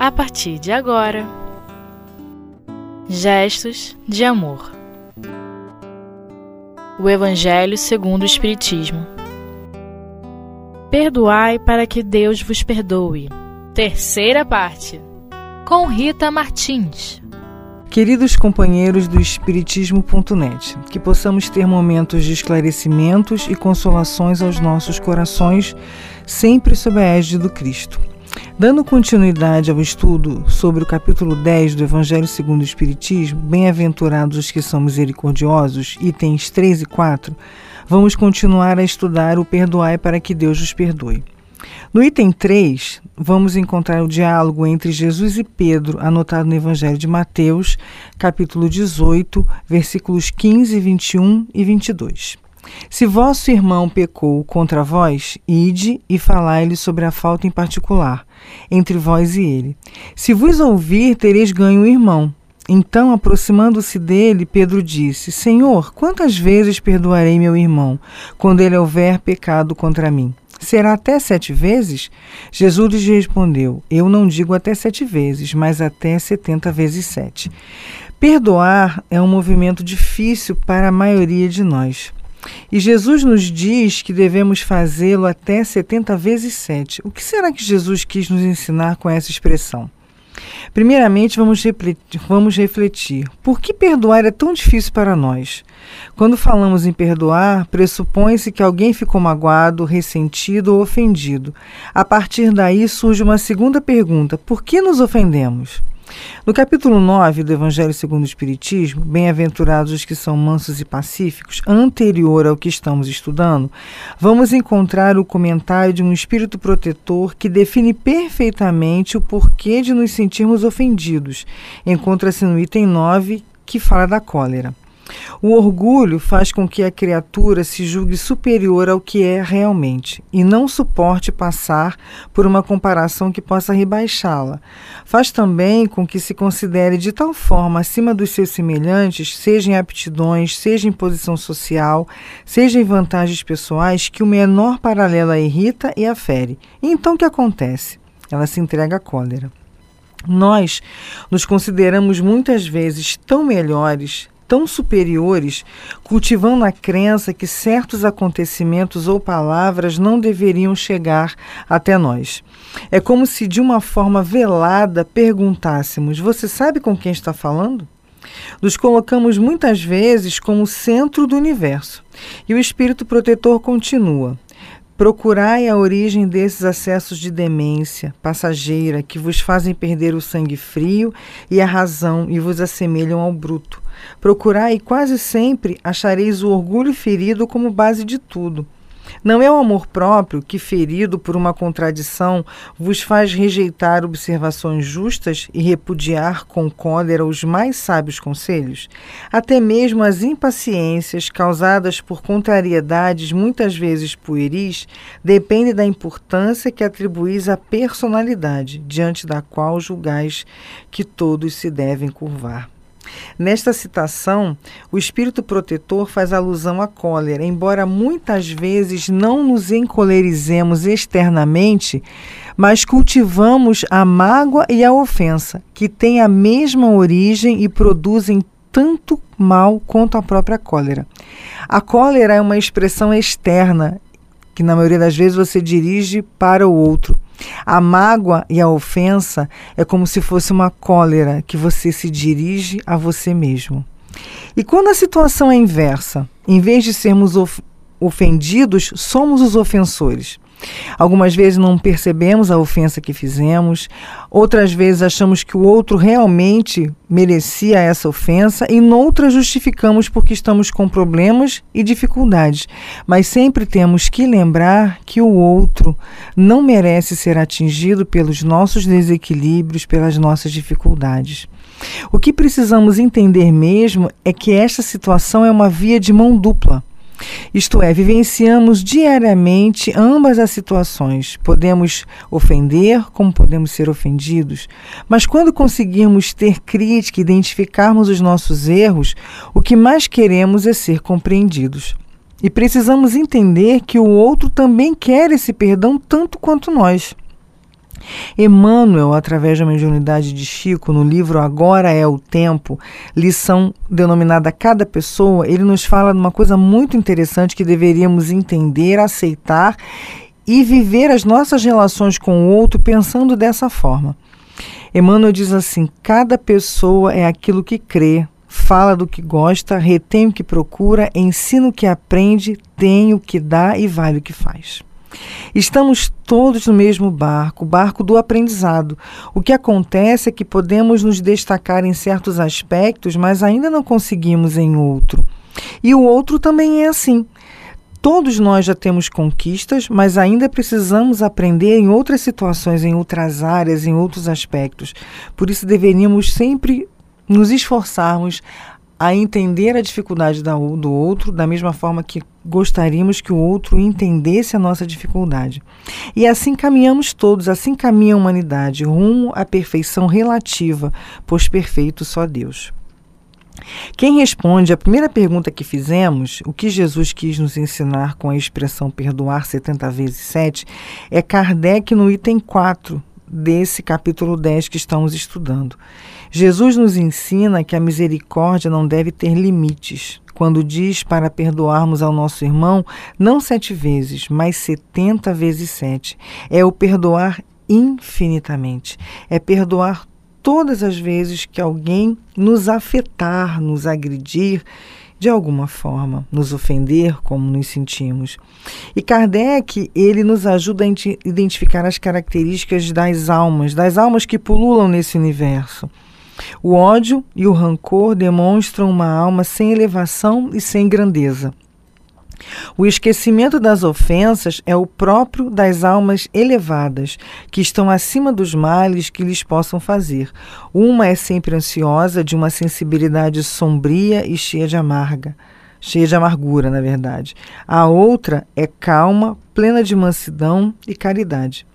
a partir de agora. Gestos de amor. O Evangelho segundo o Espiritismo. Perdoai para que Deus vos perdoe. Terceira parte. Com Rita Martins. Queridos companheiros do Espiritismo.net, que possamos ter momentos de esclarecimentos e consolações aos nossos corações, sempre sob a égide do Cristo. Dando continuidade ao estudo sobre o capítulo 10 do Evangelho segundo o Espiritismo, Bem-aventurados os que são misericordiosos, itens 3 e 4, vamos continuar a estudar o Perdoai para que Deus os perdoe. No item 3, vamos encontrar o diálogo entre Jesus e Pedro, anotado no Evangelho de Mateus, capítulo 18, versículos 15, 21 e 22. Se vosso irmão pecou contra vós, ide e falai-lhe sobre a falta em particular, entre vós e ele. Se vos ouvir, tereis ganho o irmão. Então, aproximando-se dele, Pedro disse: Senhor, quantas vezes perdoarei meu irmão, quando ele houver pecado contra mim? Será até sete vezes? Jesus lhes respondeu: Eu não digo até sete vezes, mas até setenta vezes sete. Perdoar é um movimento difícil para a maioria de nós. E Jesus nos diz que devemos fazê-lo até 70 vezes 7. O que será que Jesus quis nos ensinar com essa expressão? Primeiramente, vamos refletir, vamos refletir. Por que perdoar é tão difícil para nós? Quando falamos em perdoar, pressupõe-se que alguém ficou magoado, ressentido ou ofendido. A partir daí surge uma segunda pergunta: por que nos ofendemos? No capítulo 9 do Evangelho segundo o Espiritismo, Bem-aventurados os que são mansos e pacíficos, anterior ao que estamos estudando, vamos encontrar o comentário de um espírito protetor que define perfeitamente o porquê de nos sentirmos ofendidos. Encontra-se no item 9, que fala da cólera. O orgulho faz com que a criatura se julgue superior ao que é realmente e não suporte passar por uma comparação que possa rebaixá-la. Faz também com que se considere de tal forma acima dos seus semelhantes, seja em aptidões, seja em posição social, seja em vantagens pessoais, que o menor paralelo a irrita e afere. E então o que acontece? Ela se entrega à cólera. Nós nos consideramos muitas vezes tão melhores, tão superiores, cultivando a crença que certos acontecimentos ou palavras não deveriam chegar até nós. É como se de uma forma velada perguntássemos: Você sabe com quem está falando? Nos colocamos muitas vezes como centro do universo. E o espírito protetor continua: Procurai a origem desses acessos de demência passageira que vos fazem perder o sangue frio e a razão e vos assemelham ao bruto. Procurai e quase sempre achareis o orgulho ferido como base de tudo. Não é o amor próprio que, ferido por uma contradição, vos faz rejeitar observações justas e repudiar com cólera os mais sábios conselhos? Até mesmo as impaciências causadas por contrariedades muitas vezes pueris dependem da importância que atribuís à personalidade, diante da qual julgais que todos se devem curvar. Nesta citação, o espírito protetor faz alusão à cólera, embora muitas vezes não nos encolerizemos externamente, mas cultivamos a mágoa e a ofensa, que têm a mesma origem e produzem tanto mal quanto a própria cólera. A cólera é uma expressão externa, que na maioria das vezes você dirige para o outro. A mágoa e a ofensa é como se fosse uma cólera que você se dirige a você mesmo. E quando a situação é inversa, em vez de sermos of ofendidos, somos os ofensores. Algumas vezes não percebemos a ofensa que fizemos, outras vezes achamos que o outro realmente merecia essa ofensa e noutras justificamos porque estamos com problemas e dificuldades. Mas sempre temos que lembrar que o outro não merece ser atingido pelos nossos desequilíbrios, pelas nossas dificuldades. O que precisamos entender mesmo é que esta situação é uma via de mão dupla. Isto é, vivenciamos diariamente ambas as situações. Podemos ofender, como podemos ser ofendidos. Mas quando conseguirmos ter crítica, identificarmos os nossos erros, o que mais queremos é ser compreendidos. E precisamos entender que o outro também quer esse perdão tanto quanto nós. Emmanuel, através da mediunidade de Chico, no livro Agora é o Tempo, lição denominada Cada Pessoa, ele nos fala de uma coisa muito interessante que deveríamos entender, aceitar e viver as nossas relações com o outro pensando dessa forma. Emmanuel diz assim: cada pessoa é aquilo que crê, fala do que gosta, retém o que procura, ensina o que aprende, tem o que dá e vale o que faz. Estamos todos no mesmo barco, o barco do aprendizado. O que acontece é que podemos nos destacar em certos aspectos, mas ainda não conseguimos em outro. E o outro também é assim. Todos nós já temos conquistas, mas ainda precisamos aprender em outras situações, em outras áreas, em outros aspectos. Por isso deveríamos sempre nos esforçarmos a entender a dificuldade do outro da mesma forma que gostaríamos que o outro entendesse a nossa dificuldade. E assim caminhamos todos, assim caminha a humanidade, rumo à perfeição relativa, pois perfeito só Deus. Quem responde à primeira pergunta que fizemos, o que Jesus quis nos ensinar com a expressão perdoar 70 vezes 7, é Kardec no item 4 desse capítulo 10 que estamos estudando. Jesus nos ensina que a misericórdia não deve ter limites. Quando diz para perdoarmos ao nosso irmão, não sete vezes, mas setenta vezes sete. É o perdoar infinitamente. É perdoar todas as vezes que alguém nos afetar, nos agredir de alguma forma, nos ofender como nos sentimos. E Kardec, ele nos ajuda a identificar as características das almas, das almas que pululam nesse universo. O ódio e o rancor demonstram uma alma sem elevação e sem grandeza. O esquecimento das ofensas é o próprio das almas elevadas, que estão acima dos males que lhes possam fazer. Uma é sempre ansiosa, de uma sensibilidade sombria e cheia de amarga, cheia de amargura, na verdade. A outra é calma, plena de mansidão e caridade.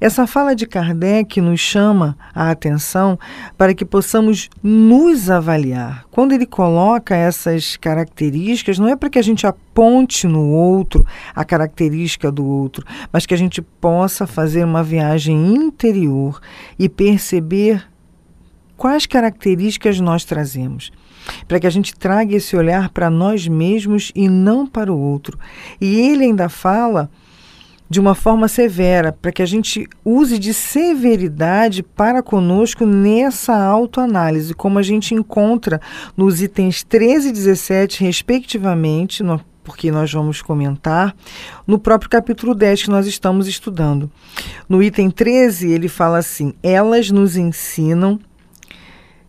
Essa fala de Kardec nos chama a atenção para que possamos nos avaliar. Quando ele coloca essas características, não é para que a gente aponte no outro a característica do outro, mas que a gente possa fazer uma viagem interior e perceber quais características nós trazemos para que a gente traga esse olhar para nós mesmos e não para o outro. E ele ainda fala de uma forma severa, para que a gente use de severidade para conosco nessa autoanálise, como a gente encontra nos itens 13 e 17, respectivamente, no, porque nós vamos comentar, no próprio capítulo 10 que nós estamos estudando. No item 13, ele fala assim: Elas nos ensinam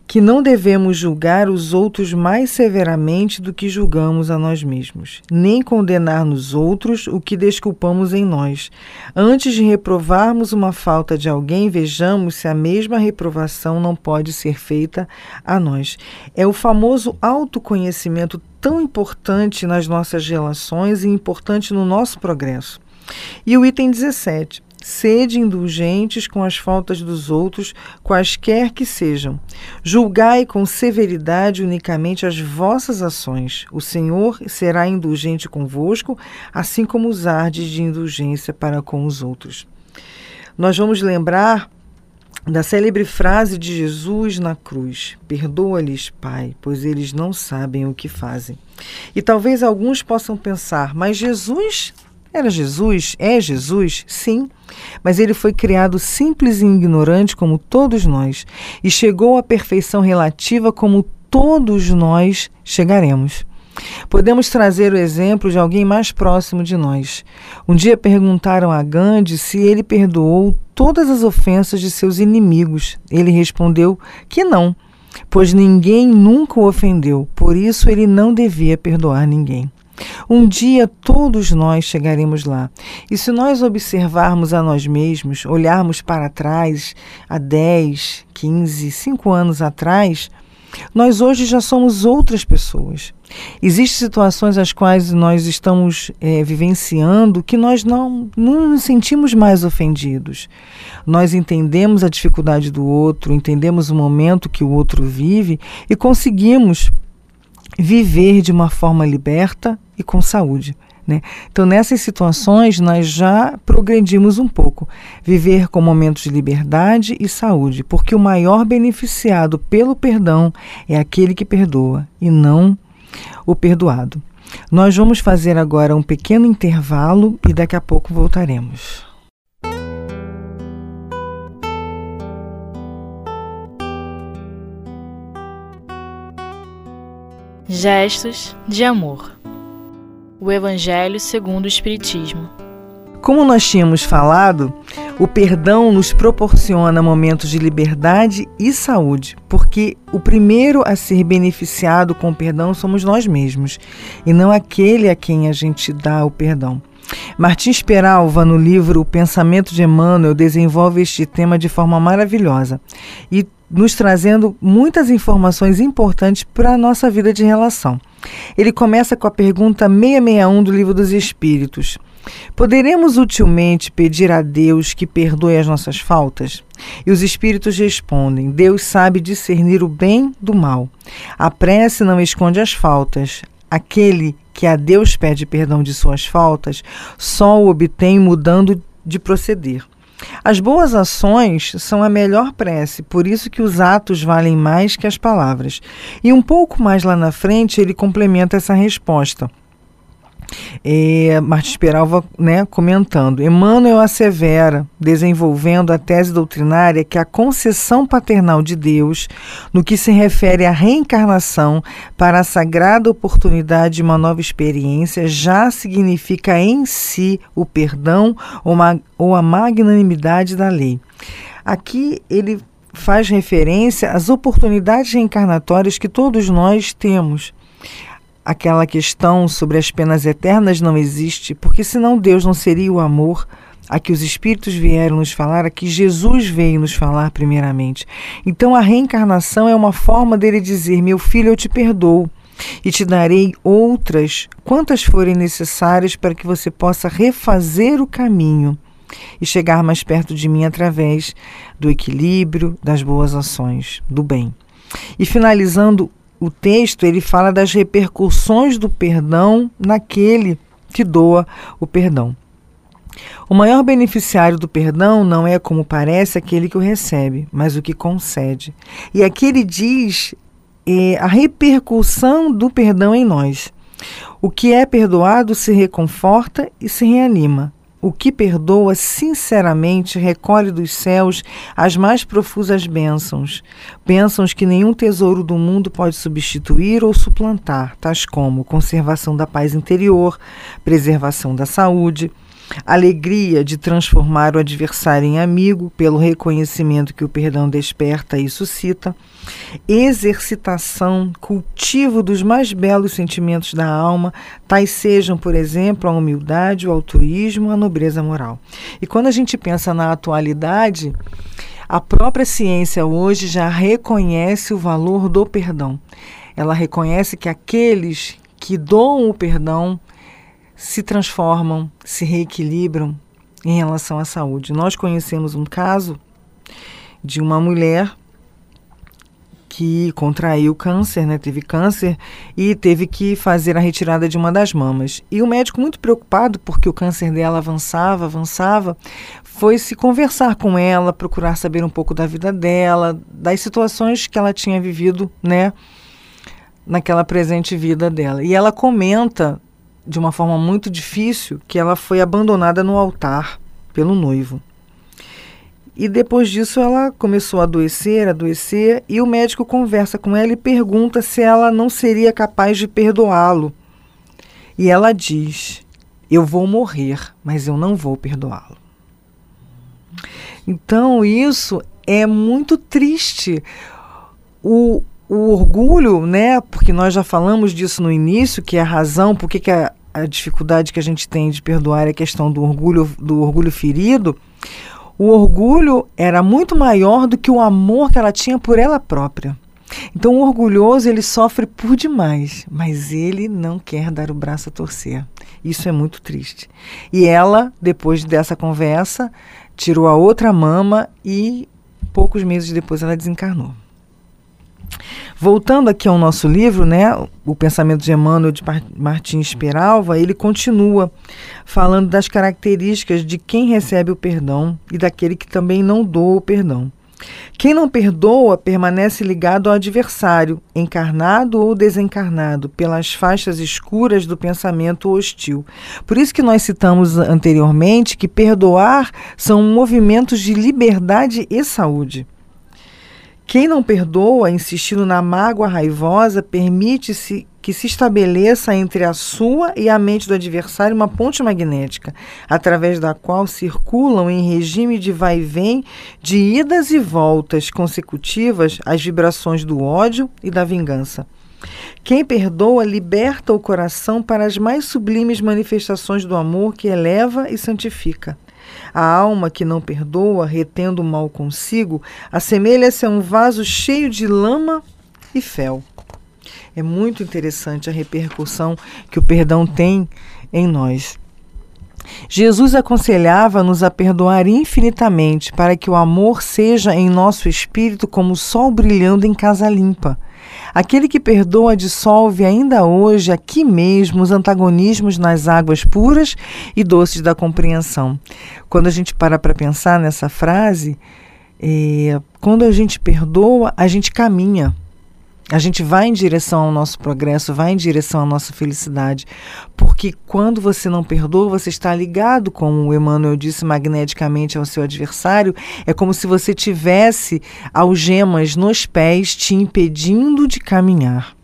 que não devemos julgar os outros mais severamente do que julgamos a nós mesmos, nem condenar nos outros o que desculpamos em nós. Antes de reprovarmos uma falta de alguém, vejamos se a mesma reprovação não pode ser feita a nós. É o famoso autoconhecimento tão importante nas nossas relações e importante no nosso progresso. E o item 17. Sede indulgentes com as faltas dos outros, quaisquer que sejam. Julgai com severidade unicamente as vossas ações. O Senhor será indulgente convosco, assim como usardes de indulgência para com os outros. Nós vamos lembrar da célebre frase de Jesus na cruz: Perdoa-lhes, Pai, pois eles não sabem o que fazem. E talvez alguns possam pensar, mas Jesus era Jesus? É Jesus? Sim. Mas ele foi criado simples e ignorante como todos nós e chegou à perfeição relativa como todos nós chegaremos. Podemos trazer o exemplo de alguém mais próximo de nós. Um dia perguntaram a Gandhi se ele perdoou todas as ofensas de seus inimigos. Ele respondeu que não, pois ninguém nunca o ofendeu, por isso ele não devia perdoar ninguém. Um dia todos nós chegaremos lá. E se nós observarmos a nós mesmos, olharmos para trás, há 10, 15, 5 anos atrás, nós hoje já somos outras pessoas. Existem situações às quais nós estamos é, vivenciando que nós não, não nos sentimos mais ofendidos. Nós entendemos a dificuldade do outro, entendemos o momento que o outro vive e conseguimos viver de uma forma liberta e com saúde. Né? Então, nessas situações, nós já progredimos um pouco. Viver com momentos de liberdade e saúde, porque o maior beneficiado pelo perdão é aquele que perdoa e não o perdoado. Nós vamos fazer agora um pequeno intervalo e daqui a pouco voltaremos. Gestos de amor. O Evangelho segundo o Espiritismo. Como nós tínhamos falado, o perdão nos proporciona momentos de liberdade e saúde, porque o primeiro a ser beneficiado com o perdão somos nós mesmos, e não aquele a quem a gente dá o perdão. Martins Peralva, no livro O Pensamento de Emmanuel, desenvolve este tema de forma maravilhosa e nos trazendo muitas informações importantes para a nossa vida de relação. Ele começa com a pergunta 661 do Livro dos Espíritos. Poderemos utilmente pedir a Deus que perdoe as nossas faltas? E os espíritos respondem: Deus sabe discernir o bem do mal. A prece não esconde as faltas. Aquele que a Deus pede perdão de suas faltas só o obtém mudando de proceder. As boas ações são a melhor prece, por isso que os atos valem mais que as palavras. E um pouco mais lá na frente ele complementa essa resposta é, Martins Peralva né, comentando. Emmanuel assevera, desenvolvendo a tese doutrinária, que a concessão paternal de Deus, no que se refere à reencarnação para a sagrada oportunidade de uma nova experiência, já significa em si o perdão ou a magnanimidade da lei. Aqui ele faz referência às oportunidades reencarnatórias que todos nós temos aquela questão sobre as penas eternas não existe, porque senão Deus não seria o amor a que os Espíritos vieram nos falar, a que Jesus veio nos falar primeiramente. Então a reencarnação é uma forma dele dizer: Meu filho, eu te perdoo e te darei outras, quantas forem necessárias para que você possa refazer o caminho e chegar mais perto de mim através do equilíbrio, das boas ações, do bem. E finalizando o texto ele fala das repercussões do perdão naquele que doa o perdão. O maior beneficiário do perdão não é, como parece, aquele que o recebe, mas o que concede. E aqui ele diz é, a repercussão do perdão em nós. O que é perdoado se reconforta e se reanima. O que perdoa sinceramente recolhe dos céus as mais profusas bênçãos, bênçãos que nenhum tesouro do mundo pode substituir ou suplantar, tais como conservação da paz interior, preservação da saúde, alegria de transformar o adversário em amigo pelo reconhecimento que o perdão desperta e suscita, exercitação, cultivo dos mais belos sentimentos da alma, tais sejam, por exemplo, a humildade, o altruísmo, a nobreza moral. E quando a gente pensa na atualidade, a própria ciência hoje já reconhece o valor do perdão. Ela reconhece que aqueles que doam o perdão se transformam, se reequilibram em relação à saúde. Nós conhecemos um caso de uma mulher que contraiu câncer, né? Teve câncer e teve que fazer a retirada de uma das mamas. E o médico, muito preocupado porque o câncer dela avançava, avançava, foi se conversar com ela, procurar saber um pouco da vida dela, das situações que ela tinha vivido, né? Naquela presente vida dela. E ela comenta de uma forma muito difícil que ela foi abandonada no altar pelo noivo. E depois disso ela começou a adoecer, adoecer, e o médico conversa com ela e pergunta se ela não seria capaz de perdoá-lo. E ela diz: Eu vou morrer, mas eu não vou perdoá-lo. Então isso é muito triste. O, o orgulho, né? Porque nós já falamos disso no início, que é a razão por que a, a dificuldade que a gente tem de perdoar é a questão do orgulho, do orgulho ferido, o orgulho era muito maior do que o amor que ela tinha por ela própria. Então, o orgulhoso ele sofre por demais, mas ele não quer dar o braço a torcer. Isso é muito triste. E ela, depois dessa conversa, tirou a outra mama e poucos meses depois ela desencarnou. Voltando aqui ao nosso livro, né, o pensamento de Emmanuel de Martins Peralva, ele continua falando das características de quem recebe o perdão e daquele que também não doa o perdão. Quem não perdoa permanece ligado ao adversário, encarnado ou desencarnado, pelas faixas escuras do pensamento hostil. Por isso que nós citamos anteriormente que perdoar são movimentos de liberdade e saúde. Quem não perdoa, insistindo na mágoa raivosa, permite-se que se estabeleça entre a sua e a mente do adversário uma ponte magnética, através da qual circulam em regime de vai e vem, de idas e voltas consecutivas, as vibrações do ódio e da vingança. Quem perdoa liberta o coração para as mais sublimes manifestações do amor que eleva e santifica. A alma que não perdoa, retendo o mal consigo, assemelha-se a um vaso cheio de lama e fel. É muito interessante a repercussão que o perdão tem em nós. Jesus aconselhava-nos a perdoar infinitamente para que o amor seja em nosso espírito como o sol brilhando em casa limpa. Aquele que perdoa dissolve ainda hoje, aqui mesmo, os antagonismos nas águas puras e doces da compreensão. Quando a gente para para pensar nessa frase, é, quando a gente perdoa, a gente caminha. A gente vai em direção ao nosso progresso, vai em direção à nossa felicidade. Porque quando você não perdoa, você está ligado, como o Emmanuel disse, magneticamente ao seu adversário. É como se você tivesse algemas nos pés te impedindo de caminhar.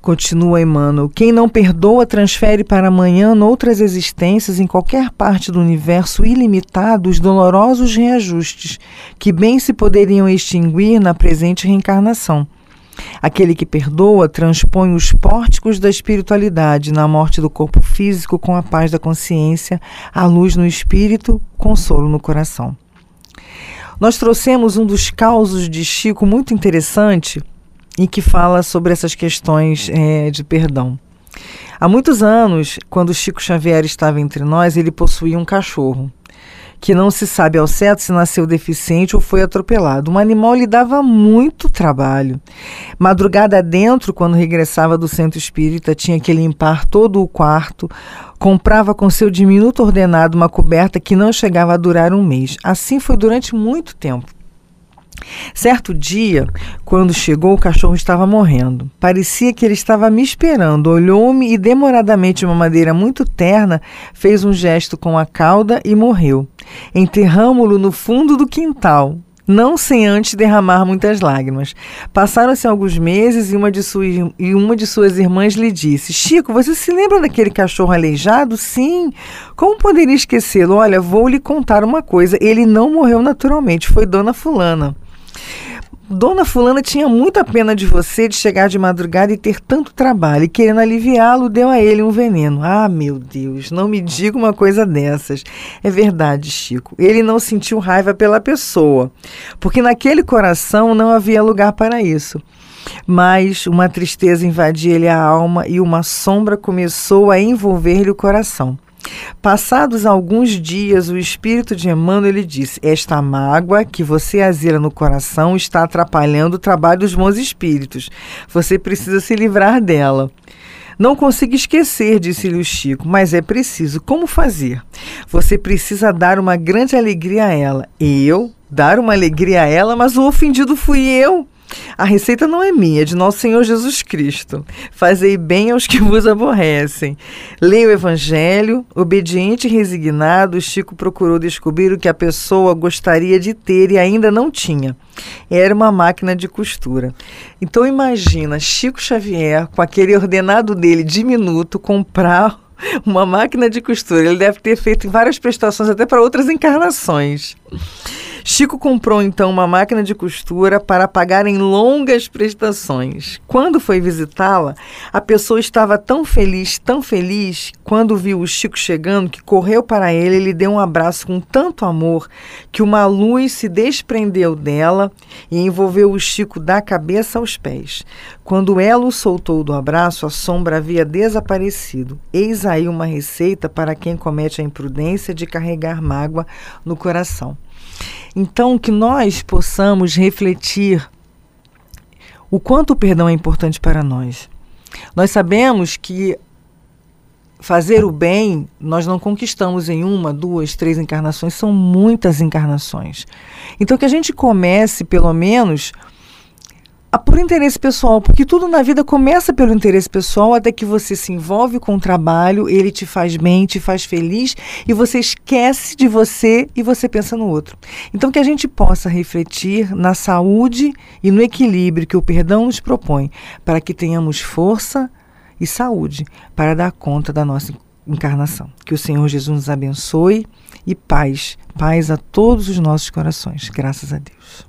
Continua Emmanuel: quem não perdoa transfere para amanhã, noutras existências, em qualquer parte do universo ilimitado, os dolorosos reajustes que bem se poderiam extinguir na presente reencarnação. Aquele que perdoa transpõe os pórticos da espiritualidade na morte do corpo físico com a paz da consciência, a luz no espírito, consolo no coração. Nós trouxemos um dos causos de Chico muito interessante e que fala sobre essas questões é, de perdão. Há muitos anos, quando Chico Xavier estava entre nós, ele possuía um cachorro que não se sabe ao certo se nasceu deficiente ou foi atropelado. Um animal lhe dava muito trabalho. Madrugada dentro, quando regressava do centro espírita, tinha que limpar todo o quarto, comprava com seu diminuto ordenado uma coberta que não chegava a durar um mês. Assim foi durante muito tempo. Certo dia, quando chegou, o cachorro estava morrendo. Parecia que ele estava me esperando. Olhou-me e, demoradamente, de uma maneira muito terna, fez um gesto com a cauda e morreu. Enterramo-lo no fundo do quintal, não sem antes derramar muitas lágrimas. Passaram-se alguns meses e uma, de sua, e uma de suas irmãs lhe disse: Chico, você se lembra daquele cachorro aleijado? Sim. Como poderia esquecê-lo? Olha, vou lhe contar uma coisa: ele não morreu naturalmente, foi Dona Fulana. Dona Fulana tinha muita pena de você de chegar de madrugada e ter tanto trabalho, e querendo aliviá-lo, deu a ele um veneno. Ah, meu Deus, não me diga uma coisa dessas. É verdade, Chico. Ele não sentiu raiva pela pessoa, porque naquele coração não havia lugar para isso. Mas uma tristeza invadia-lhe a alma e uma sombra começou a envolver-lhe o coração. Passados alguns dias, o espírito de Emmanuel lhe disse: Esta mágoa que você asila no coração está atrapalhando o trabalho dos bons espíritos. Você precisa se livrar dela. Não consigo esquecer, disse-lhe o Chico, mas é preciso. Como fazer? Você precisa dar uma grande alegria a ela. Eu? Dar uma alegria a ela, mas o ofendido fui eu. A receita não é minha, é de nosso Senhor Jesus Cristo. Fazei bem aos que vos aborrecem. Leia o Evangelho, obediente e resignado, Chico procurou descobrir o que a pessoa gostaria de ter e ainda não tinha. Era uma máquina de costura. Então imagina Chico Xavier, com aquele ordenado dele diminuto, comprar uma máquina de costura. Ele deve ter feito várias prestações até para outras encarnações. Chico comprou então uma máquina de costura para pagar em longas prestações. Quando foi visitá-la, a pessoa estava tão feliz, tão feliz, quando viu o Chico chegando, que correu para ele e lhe deu um abraço com tanto amor que uma luz se desprendeu dela e envolveu o Chico da cabeça aos pés. Quando ela o soltou do abraço, a sombra havia desaparecido. Eis aí uma receita para quem comete a imprudência de carregar mágoa no coração. Então, que nós possamos refletir o quanto o perdão é importante para nós. Nós sabemos que fazer o bem nós não conquistamos em uma, duas, três encarnações, são muitas encarnações. Então que a gente comece, pelo menos, por interesse pessoal, porque tudo na vida começa pelo interesse pessoal, até que você se envolve com o trabalho, ele te faz bem, te faz feliz, e você esquece de você e você pensa no outro. Então que a gente possa refletir na saúde e no equilíbrio que o perdão nos propõe, para que tenhamos força, e saúde para dar conta da nossa encarnação. Que o Senhor Jesus nos abençoe e paz, paz a todos os nossos corações. Graças a Deus.